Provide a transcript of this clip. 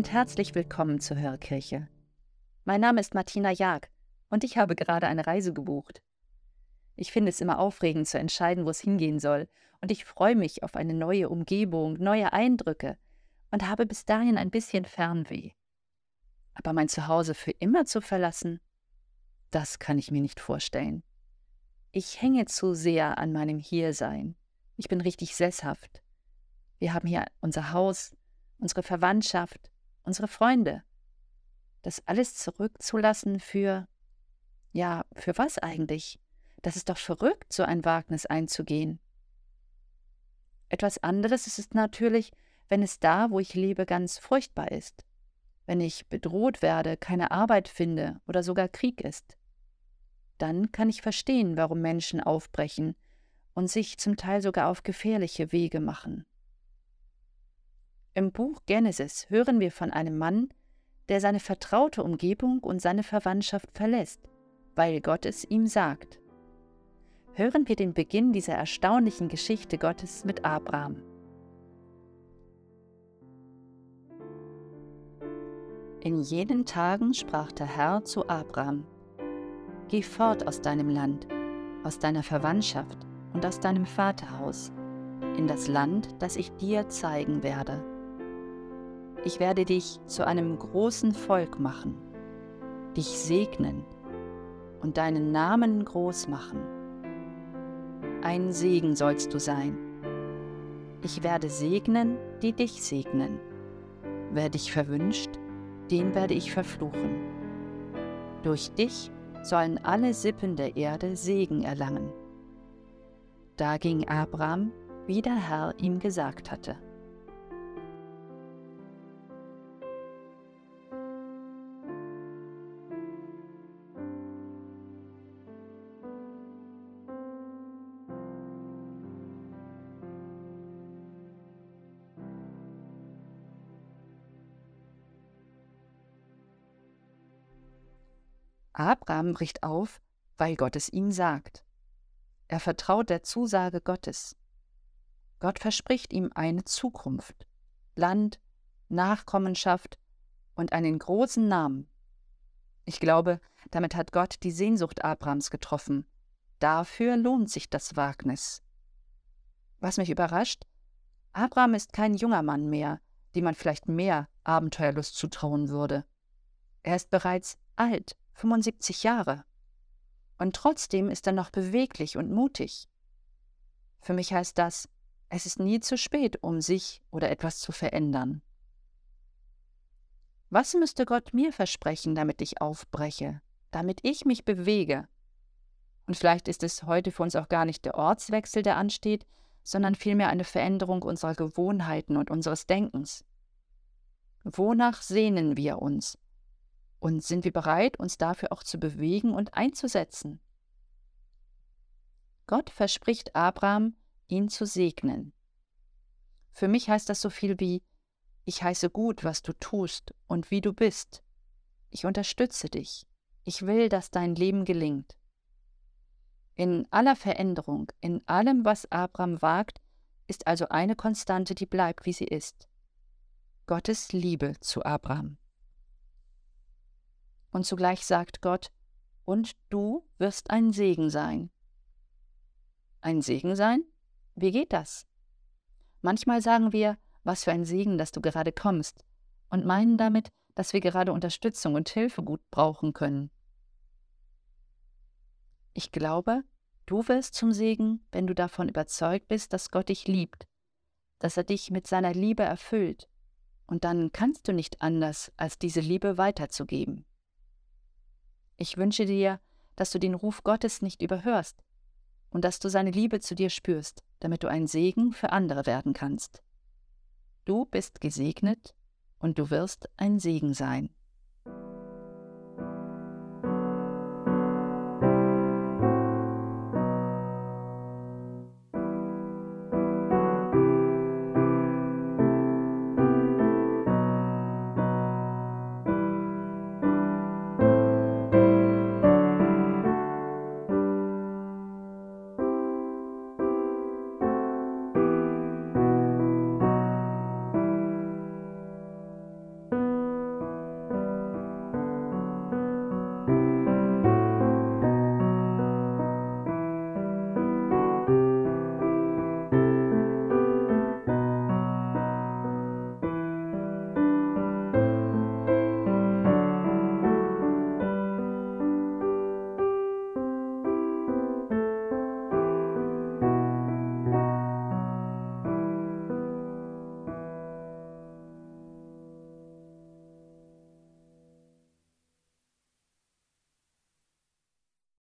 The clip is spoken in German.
und herzlich willkommen zur Hörkirche. Mein Name ist Martina Jag und ich habe gerade eine Reise gebucht. Ich finde es immer aufregend zu entscheiden, wo es hingehen soll, und ich freue mich auf eine neue Umgebung, neue Eindrücke und habe bis dahin ein bisschen Fernweh. Aber mein Zuhause für immer zu verlassen, das kann ich mir nicht vorstellen. Ich hänge zu sehr an meinem Hiersein. Ich bin richtig sesshaft. Wir haben hier unser Haus, unsere Verwandtschaft, unsere Freunde. Das alles zurückzulassen für, ja, für was eigentlich? Das ist doch verrückt, so ein Wagnis einzugehen. Etwas anderes ist es natürlich, wenn es da, wo ich lebe, ganz furchtbar ist. Wenn ich bedroht werde, keine Arbeit finde oder sogar Krieg ist. Dann kann ich verstehen, warum Menschen aufbrechen und sich zum Teil sogar auf gefährliche Wege machen. Im Buch Genesis hören wir von einem Mann, der seine vertraute Umgebung und seine Verwandtschaft verlässt, weil Gott es ihm sagt. Hören wir den Beginn dieser erstaunlichen Geschichte Gottes mit Abraham. In jenen Tagen sprach der Herr zu Abraham, Geh fort aus deinem Land, aus deiner Verwandtschaft und aus deinem Vaterhaus, in das Land, das ich dir zeigen werde. Ich werde dich zu einem großen Volk machen, dich segnen und deinen Namen groß machen. Ein Segen sollst du sein. Ich werde segnen, die dich segnen. Wer dich verwünscht, den werde ich verfluchen. Durch dich sollen alle Sippen der Erde Segen erlangen. Da ging Abraham, wie der Herr ihm gesagt hatte. Abraham bricht auf, weil Gott es ihm sagt. Er vertraut der Zusage Gottes. Gott verspricht ihm eine Zukunft, Land, Nachkommenschaft und einen großen Namen. Ich glaube, damit hat Gott die Sehnsucht Abrahams getroffen. Dafür lohnt sich das Wagnis. Was mich überrascht, Abraham ist kein junger Mann mehr, dem man vielleicht mehr Abenteuerlust zutrauen würde. Er ist bereits alt 75 Jahre. Und trotzdem ist er noch beweglich und mutig. Für mich heißt das, es ist nie zu spät, um sich oder etwas zu verändern. Was müsste Gott mir versprechen, damit ich aufbreche, damit ich mich bewege? Und vielleicht ist es heute für uns auch gar nicht der Ortswechsel, der ansteht, sondern vielmehr eine Veränderung unserer Gewohnheiten und unseres Denkens. Wonach sehnen wir uns? Und sind wir bereit, uns dafür auch zu bewegen und einzusetzen? Gott verspricht Abraham, ihn zu segnen. Für mich heißt das so viel wie, ich heiße gut, was du tust und wie du bist. Ich unterstütze dich. Ich will, dass dein Leben gelingt. In aller Veränderung, in allem, was Abraham wagt, ist also eine Konstante, die bleibt, wie sie ist. Gottes Liebe zu Abraham. Und zugleich sagt Gott, und du wirst ein Segen sein. Ein Segen sein? Wie geht das? Manchmal sagen wir, was für ein Segen, dass du gerade kommst, und meinen damit, dass wir gerade Unterstützung und Hilfe gut brauchen können. Ich glaube, du wirst zum Segen, wenn du davon überzeugt bist, dass Gott dich liebt, dass er dich mit seiner Liebe erfüllt, und dann kannst du nicht anders, als diese Liebe weiterzugeben. Ich wünsche dir, dass du den Ruf Gottes nicht überhörst und dass du seine Liebe zu dir spürst, damit du ein Segen für andere werden kannst. Du bist gesegnet und du wirst ein Segen sein.